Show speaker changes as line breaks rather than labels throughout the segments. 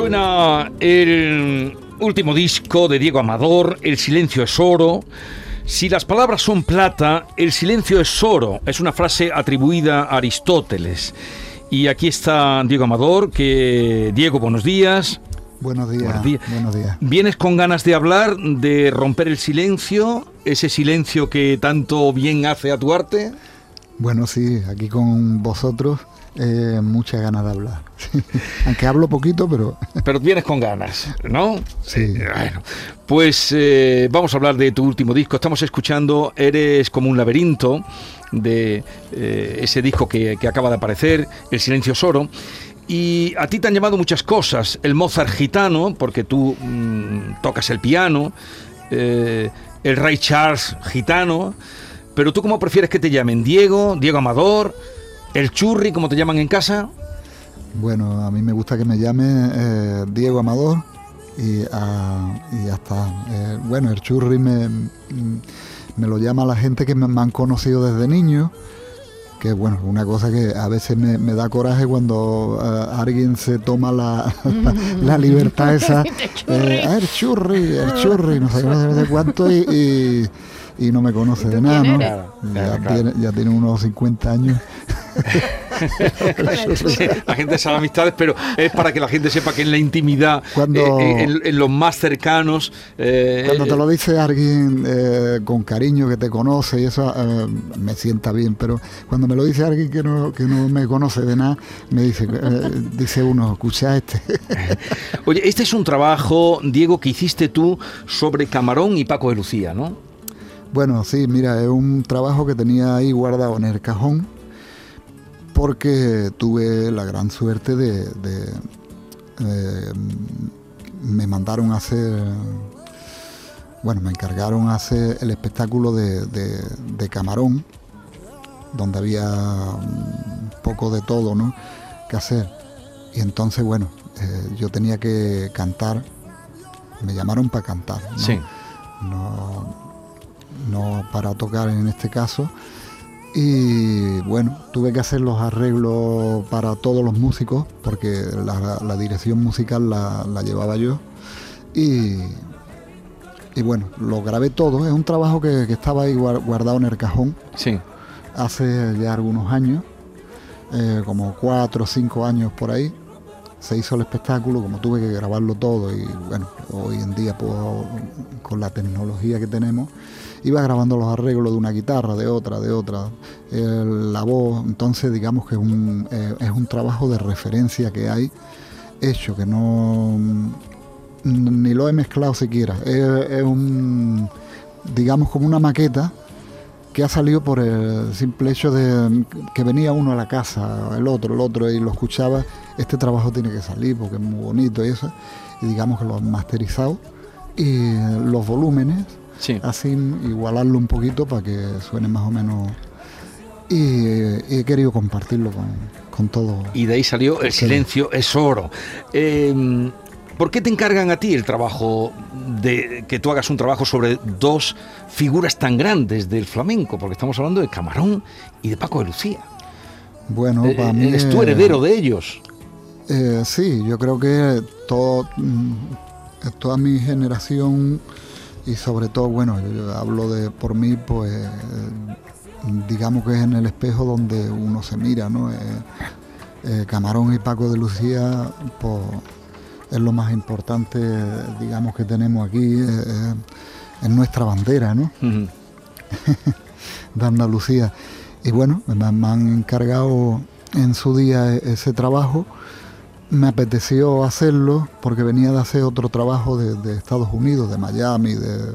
suena el último disco de Diego Amador, El silencio es oro. Si las palabras son plata, el silencio es oro. Es una frase atribuida a Aristóteles. Y aquí está Diego Amador, que Diego, buenos días.
Buenos días.
Buenos días.
Buenos días.
¿Vienes con ganas de hablar, de romper el silencio, ese silencio que tanto bien hace a tu arte?
Bueno, sí, aquí con vosotros, eh, muchas ganas de hablar. Aunque hablo poquito, pero
Pero vienes con ganas, ¿no?
Sí.
Eh, bueno, pues eh, vamos a hablar de tu último disco. Estamos escuchando Eres como un laberinto, de eh, ese disco que, que acaba de aparecer, El silencio es oro. Y a ti te han llamado muchas cosas. El Mozart gitano, porque tú mm, tocas el piano. eh, el Ray Charles gitano. Pero tú, ¿cómo prefieres que te llamen? ¿Diego? ¿Diego Amador? ¿El Churri, como te llaman en casa?
bueno, a mí me gusta que me llame eh, Diego Amador y, ah, y ya está. Eh, bueno, el churri me, mm, me lo llama la gente que me, me han conocido desde niño. Que bueno, una cosa que a veces me, me da coraje cuando eh, alguien se toma la, la libertad esa. eh, ah, el churri, el churri, no sé, no sé cuánto y, y- y no me conoce de nada, ¿no?
Claro,
Ya,
claro, claro.
Tiene, ya tiene unos 50 años.
La gente sabe amistades, pero es para que la gente sepa que en la intimidad,
Cuando-
eh, en, en los más cercanos, eh,
Cuando te
eh,
lo dice alguien eh, con cariño que te conoce y eso eh, me sienta bien, pero cuando me lo dice alguien que no, que no me conoce de nada, me dice, eh, dice uno, escucha este.
Oye, este es un trabajo, Diego, que hiciste tú sobre Camarón y Paco de Lucía, ¿no?
bueno, sí, mira, es un trabajo que tenía ahí guardado en el cajón porque tuve la gran suerte de... de, eh, me mandaron a hacer... Bueno, me encargaron a hacer el espectáculo de, de- de Camarón, donde había un poco de todo, ¿no? Que hacer. Y entonces, bueno, eh, yo tenía que cantar. Me llamaron para cantar, ¿no?
Sí.
no, no para tocar en este caso. Y bueno, tuve que hacer los arreglos para todos los músicos, porque la, la dirección musical la, la llevaba yo. Y, y bueno, lo grabé todo. Es un trabajo que, que estaba ahí guar- guardado en el cajón
Sí.
hace ya algunos años, eh, como cuatro o cinco años por ahí, se hizo el espectáculo, como tuve que grabarlo todo y bueno, hoy en día puedo, con la tecnología que tenemos, iba grabando los arreglos de una guitarra, de otra, de otra, la voz, entonces digamos que es un, eh, es un trabajo de referencia que hay hecho, que no ni lo he mezclado siquiera, es, es un, digamos como una maqueta que ha salido por el simple hecho de que venía uno a la casa, el otro, el otro, y lo escuchaba, este trabajo tiene que salir porque es muy bonito y eso, y digamos que lo han masterizado, y los volúmenes,
Sí.
así igualarlo un poquito para que suene más o menos, y, y he querido compartirlo con, con todo.
Y de ahí salió El silencio es oro. Eh, ¿Por qué te encargan a ti el trabajo de que tú hagas un trabajo sobre dos figuras tan grandes del flamenco? Porque estamos hablando de Camarón y de Paco de Lucía.
Bueno,
Eh,
para mí...
eres tú heredero de ellos.
Eh, sí, yo creo que todo, mm, toda mi generación y sobre todo, bueno, yo, hablo de por mí, pues eh, digamos que es en el espejo donde uno se mira, ¿no? Eh, eh, Camarón y Paco de Lucía, pues es lo más importante, digamos, que tenemos aquí, eh, es nuestra bandera, ¿no? De Andalucía. Y bueno, me, me han encargado en su día e- ese trabajo. Me apeteció hacerlo porque venía de hacer otro trabajo de, de Estados Unidos, de Miami, de,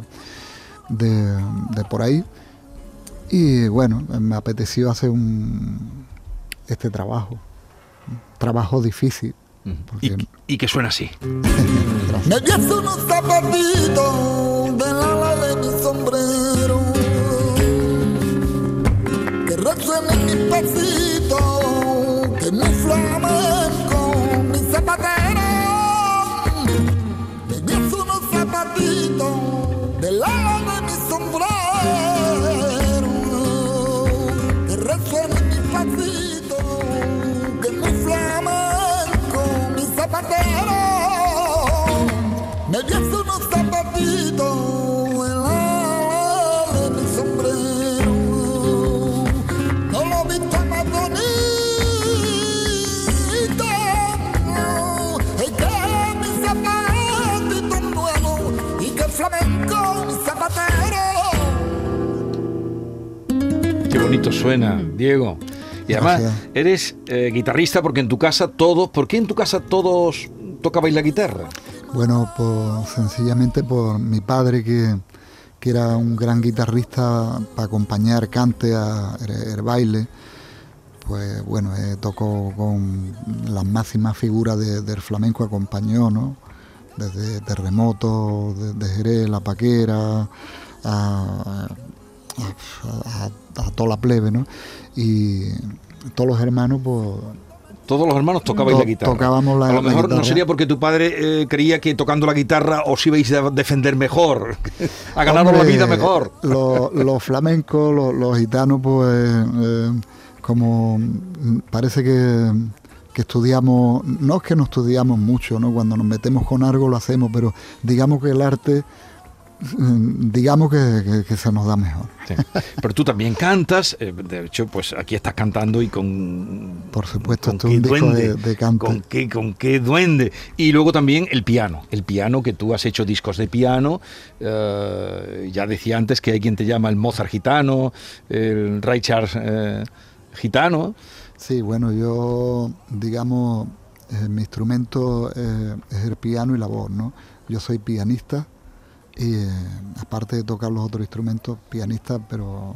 de, de por ahí. Y bueno, me apeteció hacer un, este trabajo. Un trabajo difícil.
Y, y que suena así.
Me unos zapatitos del ala de mi sombrero zapatero. Me vi unos zapatitos en la de mi sombrero. No lo he visto más bonito. Es que mi zapatito nuevo y que flamenco zapatero.
Qué bonito suena, Diego. Y además,
Gracias.
eres eh, guitarrista porque en tu casa todos. ¿Por qué en tu casa todos tocabais la guitarra?
Bueno, pues sencillamente por mi padre que, que era un gran guitarrista para acompañar cante a el, el baile. Pues bueno, eh, tocó con las máximas figuras de- del flamenco, acompañó, ¿no? Desde Terremoto, de, de Jerez, La Paquera, a, a- a- a toda la plebe, ¿no? Y todos los hermanos, pues
Todos los hermanos tocabais
To-
la guitarra.
tocábamos la-
a lo mejor no sería porque tu padre eh, creía que tocando la guitarra os ibais a defender mejor, a ganaros la vida mejor.
Los, los flamencos, los, los gitanos, pues eh, como parece que, que estudiamos, no es que no estudiamos mucho, ¿no? Cuando nos metemos con algo lo hacemos, pero digamos que el arte, digamos que, que- que se nos da mejor.
Sí. Pero tú también cantas, eh, de hecho, pues aquí estás cantando y con.
Por supuesto,
con
un disco de- de cante.
Con qué, con qué duende. Y luego también el piano. El piano, que tú has hecho discos de piano. eh, ya decía antes que hay quien te llama el Mozart gitano, el Ray Charles eh, gitano.
Sí, bueno, yo, digamos, eh, mi instrumento es el piano y la voz, ¿no? Yo soy pianista y eh, aparte de tocar los otros instrumentos, pianista, pero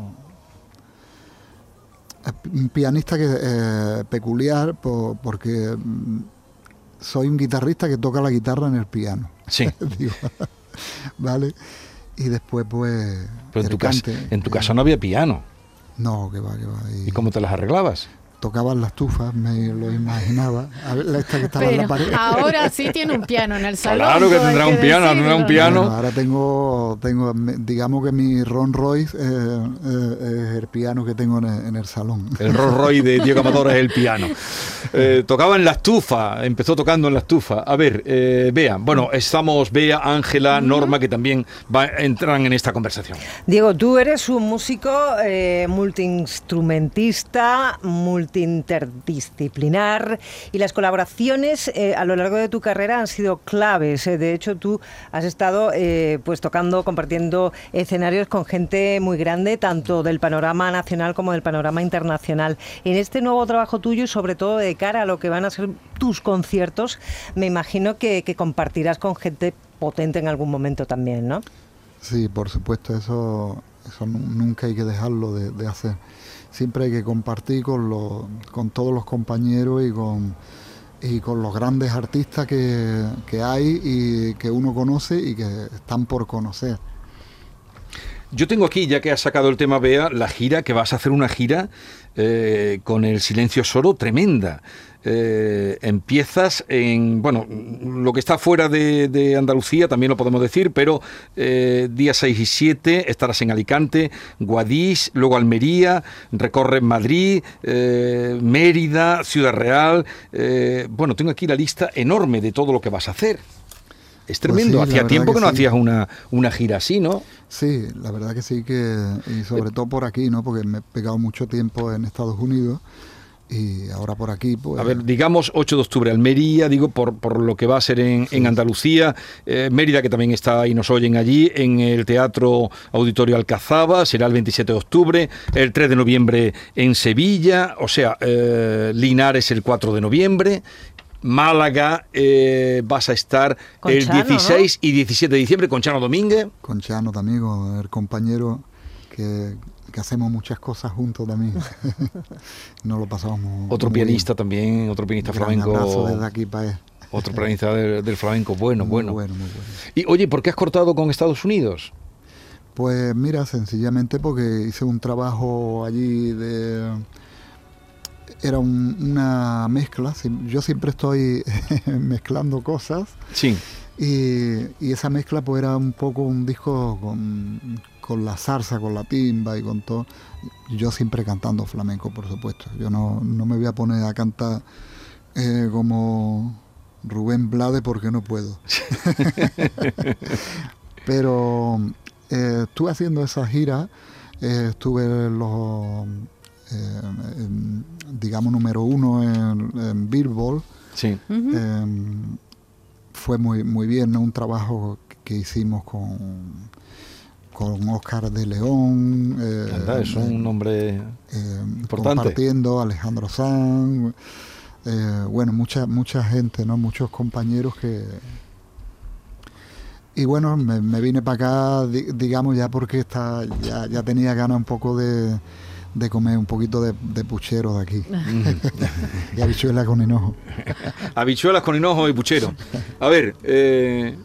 eh, un pianista que eh, peculiar po- porque mm, soy un guitarrista que toca la guitarra en el piano,
Sí.
digo, ¿vale? Y después pues
Pero en tu, casa,
cante,
en tu
eh,
casa no había piano.
no, que va, que va.
¿Y cómo te las arreglabas?
Tocaban las tufas, me lo imaginaba. A ver, esta que estaba en la pared.
ahora sí tiene un piano en el salón.
Claro que tendrá un piano, tendrá un piano.
Bueno, ahora tengo, tengo, digamos que mi Ron Royce eh, eh, es el piano que tengo en el, en el salón.
El Rolls Royce de Diego Amador es el piano. Eh, tocaba en la estufa, empezó tocando en la estufa. A ver, eh, Bea, bueno, estamos Bea, Ángela, Norma, que también va, entran en esta conversación.
Diego, tú eres un músico eh, multiinstrumentista, multiinterdisciplinar y las colaboraciones eh, a lo largo de tu carrera han sido claves. eh. De hecho, tú has estado eh, pues tocando, compartiendo escenarios con gente muy grande, tanto del panorama nacional como del panorama internacional. En este nuevo trabajo tuyo y sobre todo de cara a lo que van a ser tus conciertos, me imagino que, compartirás con gente potente en algún momento también, ¿no?
Sí, por supuesto, eso, eso nu- nunca hay que dejarlo de, de hacer. Siempre hay que compartir con, los, con todos los compañeros y con, y con los grandes artistas que, que hay y que uno conoce y que están por conocer.
Yo tengo aquí, ya que has sacado el tema Bea, la gira, que vas a hacer una gira eh, con el Silencio Soro tremenda. Eh, empiezas en, bueno, lo que está fuera de, de Andalucía, también lo podemos decir, pero eh, días 6 y 7 estarás en Alicante, Guadix, luego Almería, recorres Madrid, eh, Mérida, Ciudad Real. eh, bueno, tengo aquí la lista enorme de todo lo que vas a hacer. Es tremendo.
sí, la
Hacía tiempo que,
que
no
sí.
hacías una, una gira así, ¿no?
Sí, la verdad que sí que, y sobre todo por aquí, ¿no? Porque me he pegado mucho tiempo en Estados Unidos y ahora por aquí, pues...
A ver, digamos 8 de octubre, Almería, digo, por, por lo que va a ser en, en Andalucía, eh, Mérida, que también está y nos oyen allí, en el Teatro Auditorio Alcazaba, será el 27 de octubre, el 3 de noviembre en Sevilla, o sea, eh, Linares el 4 de noviembre, Málaga eh, vas a estar
Con
el
Chano,
16 y 17 de diciembre con Chano Domínguez.
con Chano también, con el compañero que, que hacemos muchas cosas juntos también. Nos lo pasamos
Otro
muy
pianista
bien.
también, otro pianista
Gran abrazo
flamenco.
desde aquí para él.
Otro pianista del, del flamenco, bueno,
Muy
bueno.
bueno, muy bueno.
Y oye, ¿por qué has cortado con Estados Unidos?
Pues mira, sencillamente porque hice un trabajo allí de... Era un- una mezcla, yo siempre estoy mezclando cosas
Sí.
y, y esa mezcla pues era un poco un disco con, con la zarza, con la timba y con todo. Yo siempre cantando flamenco, por supuesto. Yo no, no me voy a poner a cantar eh, como Rubén Blade porque no puedo. Pero eh, estuve haciendo esa gira, eh, estuve en los, eh, en, digamos, número uno en, en Billboard.
Sí.
Eh, fue muy, muy bien, ¿no? un trabajo que hicimos con, con Oscar de León. eh,
Anda, es un nombre.
eh,
importante.
compartiendo Alejandro Sanz, eh, bueno, mucha, mucha gente, ¿no? Muchos compañeros que... Y bueno, me, me vine para acá, di- digamos, ya porque está, ya, ya tenía ganas un poco de, de comer un poquito de, de puchero de aquí. y habichuela con hinojo.
Habichuelas con hinojo y puchero. A ver, eh,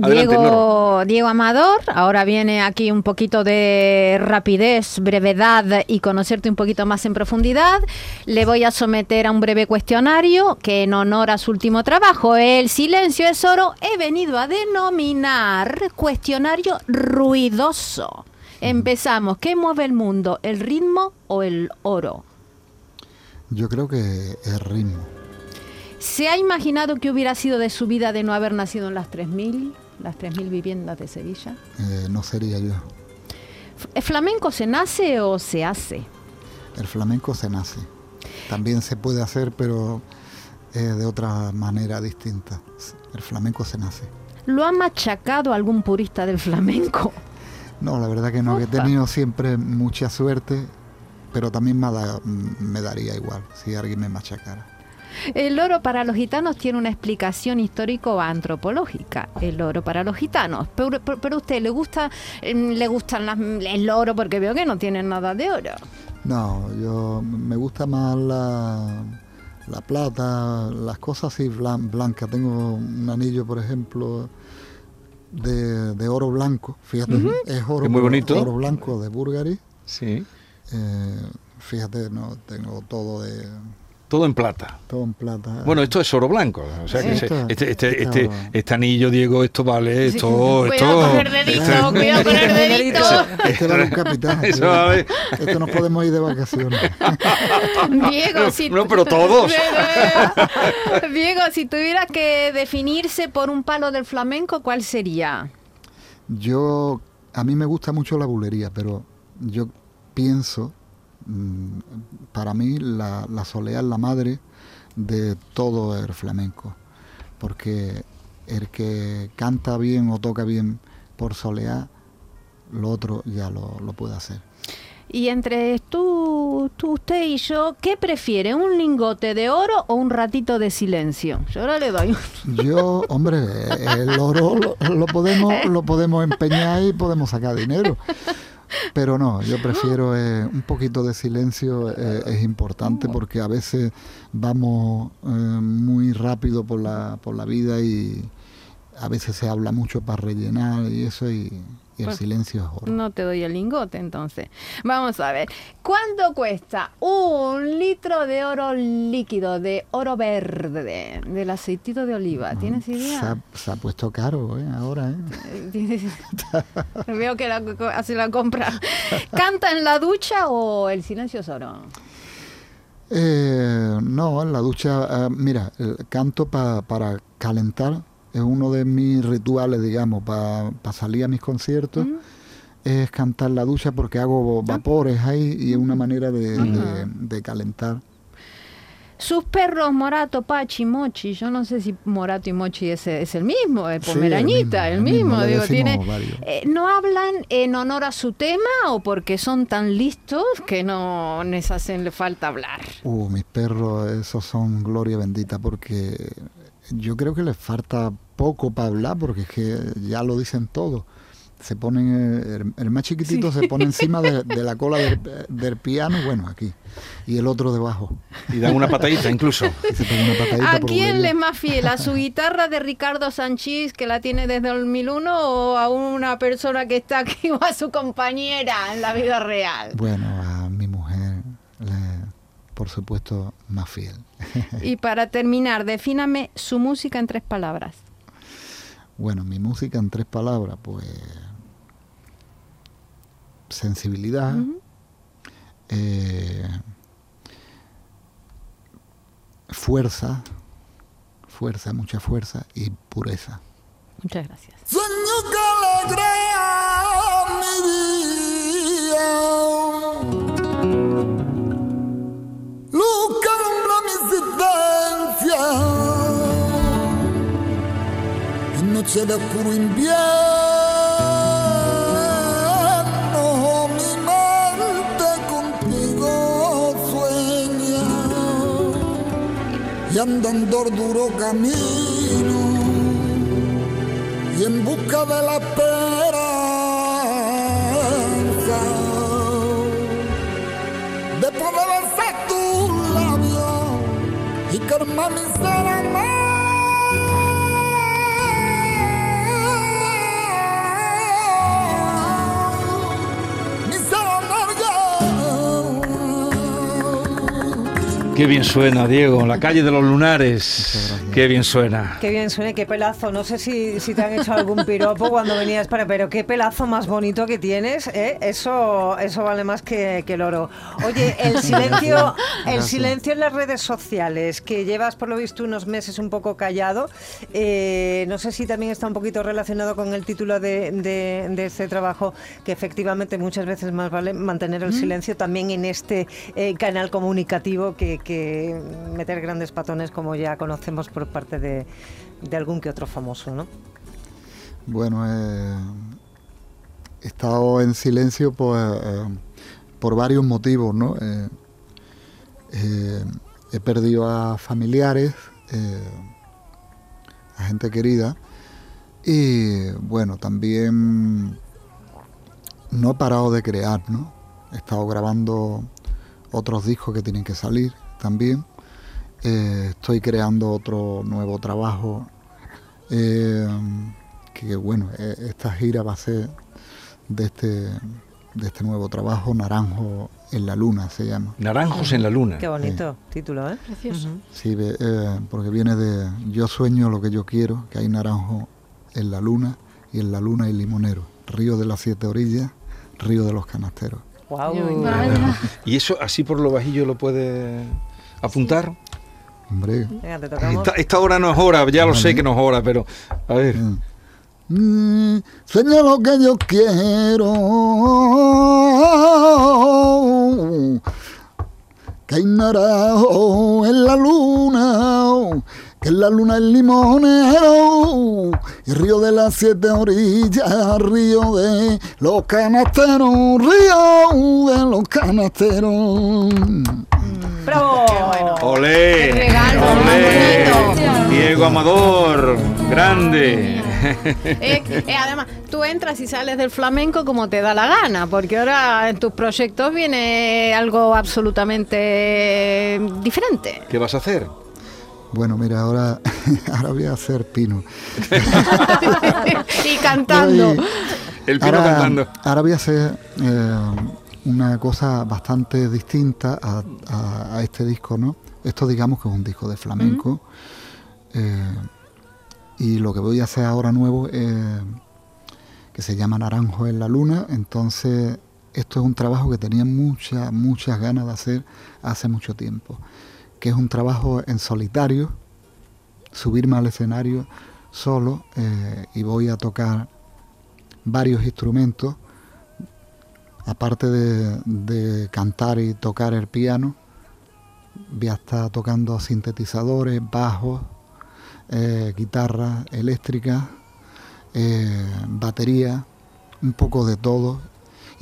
Adelante,
Diego, Diego Amador, ahora viene aquí un poquito de rapidez, brevedad y conocerte un poquito más en profundidad. Le voy a someter a un breve cuestionario que en honor a su último trabajo, El silencio es oro, he venido a denominar cuestionario ruidoso. Empezamos, ¿qué mueve el mundo? ¿El ritmo o el oro?
Yo creo que el ritmo.
¿Se ha imaginado que hubiera sido de su vida de no haber nacido en las 3.000, las 3.000 viviendas de Sevilla?
eh, no sería yo.
¿El flamenco se nace o se hace?
El flamenco se nace. También se puede hacer, pero eh, de otra manera distinta. El flamenco se nace.
¿Lo ha machacado algún purista del flamenco?
No, la verdad que no, que he tenido siempre mucha suerte, pero también me, da- me daría igual si alguien me machacara.
El oro para los gitanos tiene una explicación histórico-antropológica. El oro para los gitanos. Pero, pero- pero a usted le gusta, em, le gustan las- el oro porque veo que no tienen nada de oro.
No, yo me gusta más la, la plata, las cosas así blan- blancas. Tengo un anillo, por ejemplo, de, de oro blanco. Fíjate, es oro,
Es muy bonito.
oro blanco de Bulgari.
sí.
Eh, fíjate, no tengo todo de
Todo en plata.
todo en plata.
Bueno, esto es oro blanco. O sea que
Sí.
este, este, este, este anillo, Diego, esto vale, esto,
Cuidado
esto.
con el dedito, cuidado con el dedito.
este era un capitán.
Eso, a ver.
Esto nos podemos ir de vacaciones.
Diego, si
No, pero todos.
Diego, si tuviera que definirse por un palo del flamenco, ¿cuál sería?
Yo, a mí me gusta mucho la bulería, pero yo pienso, para mí la, la soleá es la madre de todo el flamenco, porque el que canta bien o toca bien por soleá, lo otro ya lo, lo puede hacer.
Y entre tú, tú, usted y yo, ¿qué prefiere? ¿Un lingote de oro o un ratito de silencio? Yo ahora le doy.
Yo, hombre, el oro lo, lo podemos lo podemos empeñar y podemos sacar dinero. Pero no, yo prefiero eh, un poquito de silencio, eh, es importante porque a veces vamos eh, muy rápido por la, por la vida y a veces se habla mucho para rellenar y eso y, y el
Bueno.
silencio es oro.
No te doy el lingote, entonces. Vamos a ver. ¿Cuánto cuesta un litro de oro líquido, de oro verde, del aceitito de oliva? ¿Tienes
Se ha,
idea?
se ha puesto caro eh, ahora, ¿eh?
Tienes- Veo que la, hace la compra. ¿Canta en la ducha o el silencio es oro?
Eh, no, en la ducha, eh, mira, el canto pa- para calentar es uno de mis rituales, digamos, para salir a mis conciertos. es cantar la ducha porque hago vapores ahí y es una manera de, de- de calentar.
Sus perros Morato, Pachi, Mochi, yo no sé si Morato y Mochi es, es el mismo, el
Sí, el
Pomerañita,
mismo,
el
el
mismo,
le
digo, tiene eh, no hablan en honor a su tema o porque son tan listos que no les hacen falta hablar.
Uh, mis perros, esos son gloria bendita porque yo creo que les falta poco para hablar porque es que ya lo dicen todo. Se ponen, eh, el, el más chiquitito se pone encima de, de la cola del, del piano, bueno, aquí, y el otro debajo.
Y dan una patadita incluso.
Una patadita
¿A quién le es más fiel? ¿A su guitarra de Ricardo Sánchez que la tiene desde el 2001 o a una persona que está aquí o a su compañera en la vida real?
Bueno, a mi por supuesto, más fiel.
Y para terminar, defíname su música en tres palabras.
Bueno, mi música en tres palabras, pues sensibilidad, eh, fuerza, fuerza, mucha fuerza y pureza.
Muchas gracias.
Sueño que alegrea mi vida. En noche de oscuro invierno, mi mente contigo sueña. Y andando duro camino y en busca de la esperanza de poder besar tus labios y calmar mi ser
Qué bien suena, Diego. La calle de los lunares. Qué bien suena.
Qué bien suena, y qué pelazo. No sé si, si te han hecho algún piropo cuando venías para, pero qué pelazo más bonito que tienes. ¿eh? Eso, eso vale más que, que el oro. Oye, el silencio, el silencio en las redes sociales, que llevas por lo visto unos meses un poco callado. eh, no sé si también está un poquito relacionado con el título de, de- de este trabajo, que efectivamente muchas veces más vale mantener el silencio también en este eh, canal comunicativo que, que meter grandes patones como ya conocemos por parte de, algún que otro famoso, ¿no?
Bueno, eh, he estado en silencio pues, eh, por varios motivos, ¿no? Eh, he perdido a familiares, a gente querida, y bueno, también no he parado de crear, ¿no? He estado grabando otros discos que tienen que salir también. Eh, estoy creando otro nuevo trabajo. eh, que bueno, eh, esta gira va a ser de este, de este nuevo trabajo, Naranjo en la Luna se llama.
Naranjos en la luna.
Qué bonito título, ¿eh?
Precioso.
Sí, ve- eh, porque viene de Yo sueño lo que yo quiero, que hay naranjo en la luna y en la luna hay limonero. Río de las siete orillas, río de los canasteros.
Wow.
Vaya.
¿Y eso así por lo bajillo lo puede apuntar?
Hombre,
Venga, te tocamos.
Esta, esta hora no es hora, ya lo sé que no es hora, pero a ver.
Mm. Mm, sueño lo que yo quiero. Que hay naranjo en la luna, que en la luna el limonero, y río de las siete orillas, río de los canasteros, río de los canasteros.
¡Bravo!
¡Olé!
Qué regalo,
¡Olé! Diego Amador, grande.
Eh, eh, además, tú entras y sales del flamenco como te da la gana, porque ahora en tus proyectos viene algo absolutamente diferente.
¿Qué vas a hacer?
Bueno, mira, ahora, ahora voy a hacer pino.
y cantando.
Voy-
El pino
ahora,
cantando.
ahora voy a hacer eh, una cosa bastante distinta a, a- a este disco, ¿no? Esto digamos que es un disco de flamenco. eh, y lo que voy a hacer ahora nuevo eh, que se llama Naranjo en la Luna. Entonces, esto es un trabajo que tenía muchas, muchas ganas de hacer hace mucho tiempo. Que es un trabajo en solitario, subirme al escenario solo eh, y voy a tocar varios instrumentos aparte de, cantar y tocar el piano, voy a estar tocando sintetizadores, bajos, eh, guitarra eléctrica, eh, batería, un poco de todo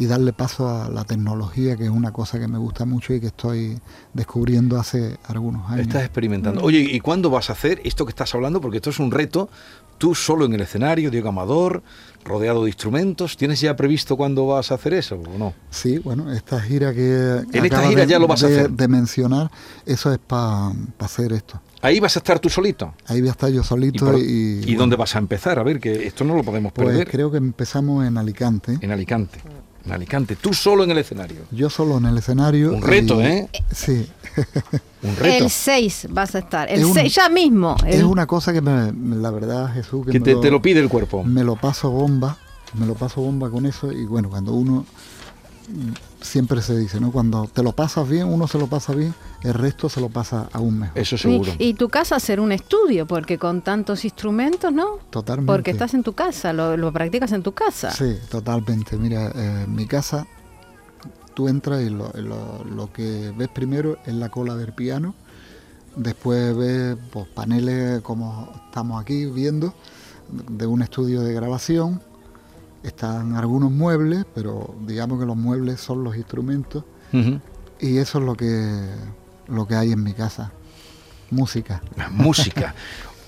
y darle paso a la tecnología, que es una cosa que me gusta mucho y que estoy descubriendo hace algunos años.
Estás experimentando. Oye, ¿y cuándo vas a hacer esto que estás hablando? Porque esto es un reto. Tú solo en el escenario, Diego Amador, rodeado de instrumentos. ¿Tienes ya previsto cuándo vas a hacer eso o no?
Sí, bueno, esta gira que...
En esta gira
de-
ya lo vas a hacer.
De mencionar, eso es para hacer esto.
Ahí vas a estar tú solito.
Ahí voy a estar yo
¿Y,
solito
por-
y...
¿y
bueno,
dónde vas a empezar? A ver, que esto no lo podemos
Pues
perder.
creo que empezamos en Alicante.
En Alicante. En Alicante. Tú solo en el escenario.
Yo solo en el escenario.
Un reto,
y-
¿eh?
Sí.
Un reto.
El 6 vas a estar. El
Es un-
6 ya mismo.
Es una cosa que me, la verdad, Jesús, que,
Que
me,
te,
lo,
te lo pide el cuerpo.
me lo paso bomba, me lo paso bomba con eso y bueno, cuando uno siempre se dice, ¿no? Cuando te lo pasas bien, uno se lo pasa bien, el resto se lo pasa aún mejor.
Eso seguro.
Y, y tu casa ser un estudio, porque con tantos instrumentos, ¿no?
Totalmente.
Porque estás en tu casa, lo, lo practicas en tu casa.
Sí, totalmente. Mira, eh, mi casa tú entras y lo, lo- lo que ves primero es la cola del piano, después ves pues, paneles como estamos aquí viendo, de un estudio de grabación, están algunos muebles, pero digamos que los muebles son los instrumentos y eso es lo que, lo que hay en mi casa, música.
La música.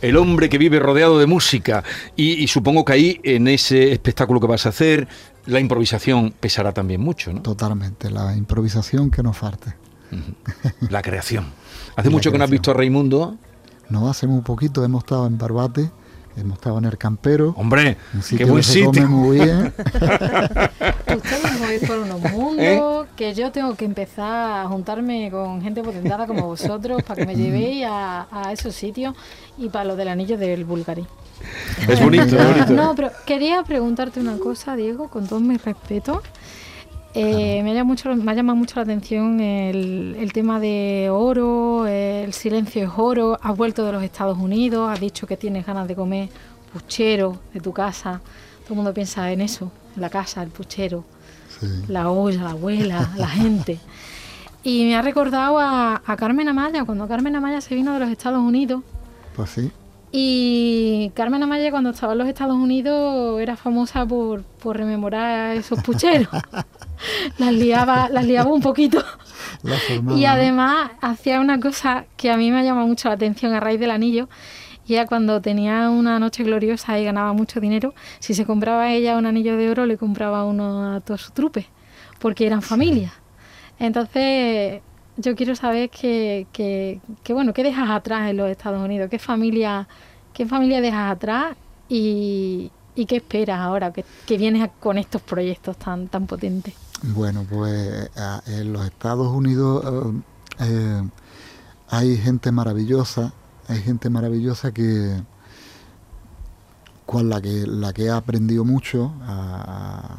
El hombre que vive rodeado de música. Y, y supongo que ahí, en ese espectáculo que vas a hacer, la improvisación pesará también mucho, ¿no?
Totalmente, la improvisación que nos falte.
La creación. Hace
La
mucho que no has visto a Raimundo.
No hace muy poquito hemos estado en Barbate, hemos estado en el Campero,
Hombre,
un
qué
sitio
buen
que se come
sitio.
muy bien.
Ustedes vais por unos mundos que yo tengo que empezar a juntarme con gente potentada como vosotros para que me llevéis a, a esos sitios y para lo del anillo del Bulgari.
Es bonito, es bonito.
No, pero quería preguntarte una cosa, Diego, con todo mi respeto. Eh, me, ha llamado mucho, me ha llamado mucho la atención el, el tema de oro, el silencio es oro. Has vuelto de los Estados Unidos, has dicho que tienes ganas de comer puchero de tu casa. Todo el mundo piensa en eso, en la casa, el puchero,
Sí.
la olla, la abuela, la gente. Y me ha recordado a, a Carmen Amaya, cuando Carmen Amaya se vino de los Estados Unidos.
Pues sí,
Y Carmen Amaya cuando estaba en los Estados Unidos era famosa por, por rememorar esos pucheros. las, liaba, las liaba un poquito. Y además hacía una cosa que a mí me ha llamado mucho la atención a raíz del anillo. Y era cuando tenía una noche gloriosa y ganaba mucho dinero, si se compraba ella un anillo de oro, le compraba uno a todo su trupe, porque eran familia. Entonces, yo quiero saber que, que, que, bueno, ¿qué dejas atrás en los Estados Unidos? ¿Qué familia, qué familia dejas atrás? Y, y qué esperas ahora que, que vienes con estos proyectos tan, tan potentes.
Bueno, pues en los Estados Unidos eh, eh, hay gente maravillosa, hay gente maravillosa que con la que la que ha aprendido mucho a,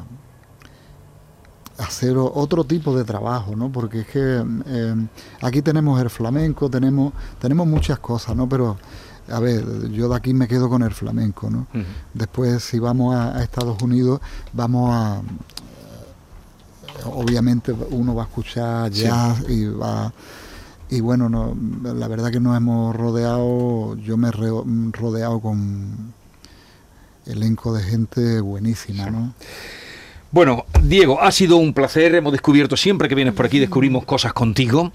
a hacer otro tipo de trabajo, ¿no? Porque es que eh, aquí tenemos el flamenco, tenemos tenemos muchas cosas, ¿no? Pero a ver, yo de aquí me quedo con el flamenco, ¿no? Después, si vamos a, a Estados Unidos, vamos a. Obviamente, uno va a escuchar
Sí.
jazz y va. Y bueno, no, la verdad que nos hemos rodeado. Yo me he rodeado con elenco de gente buenísima, ¿no?
Bueno, Diego, ha sido un placer. Hemos descubierto siempre que vienes por aquí, descubrimos cosas contigo.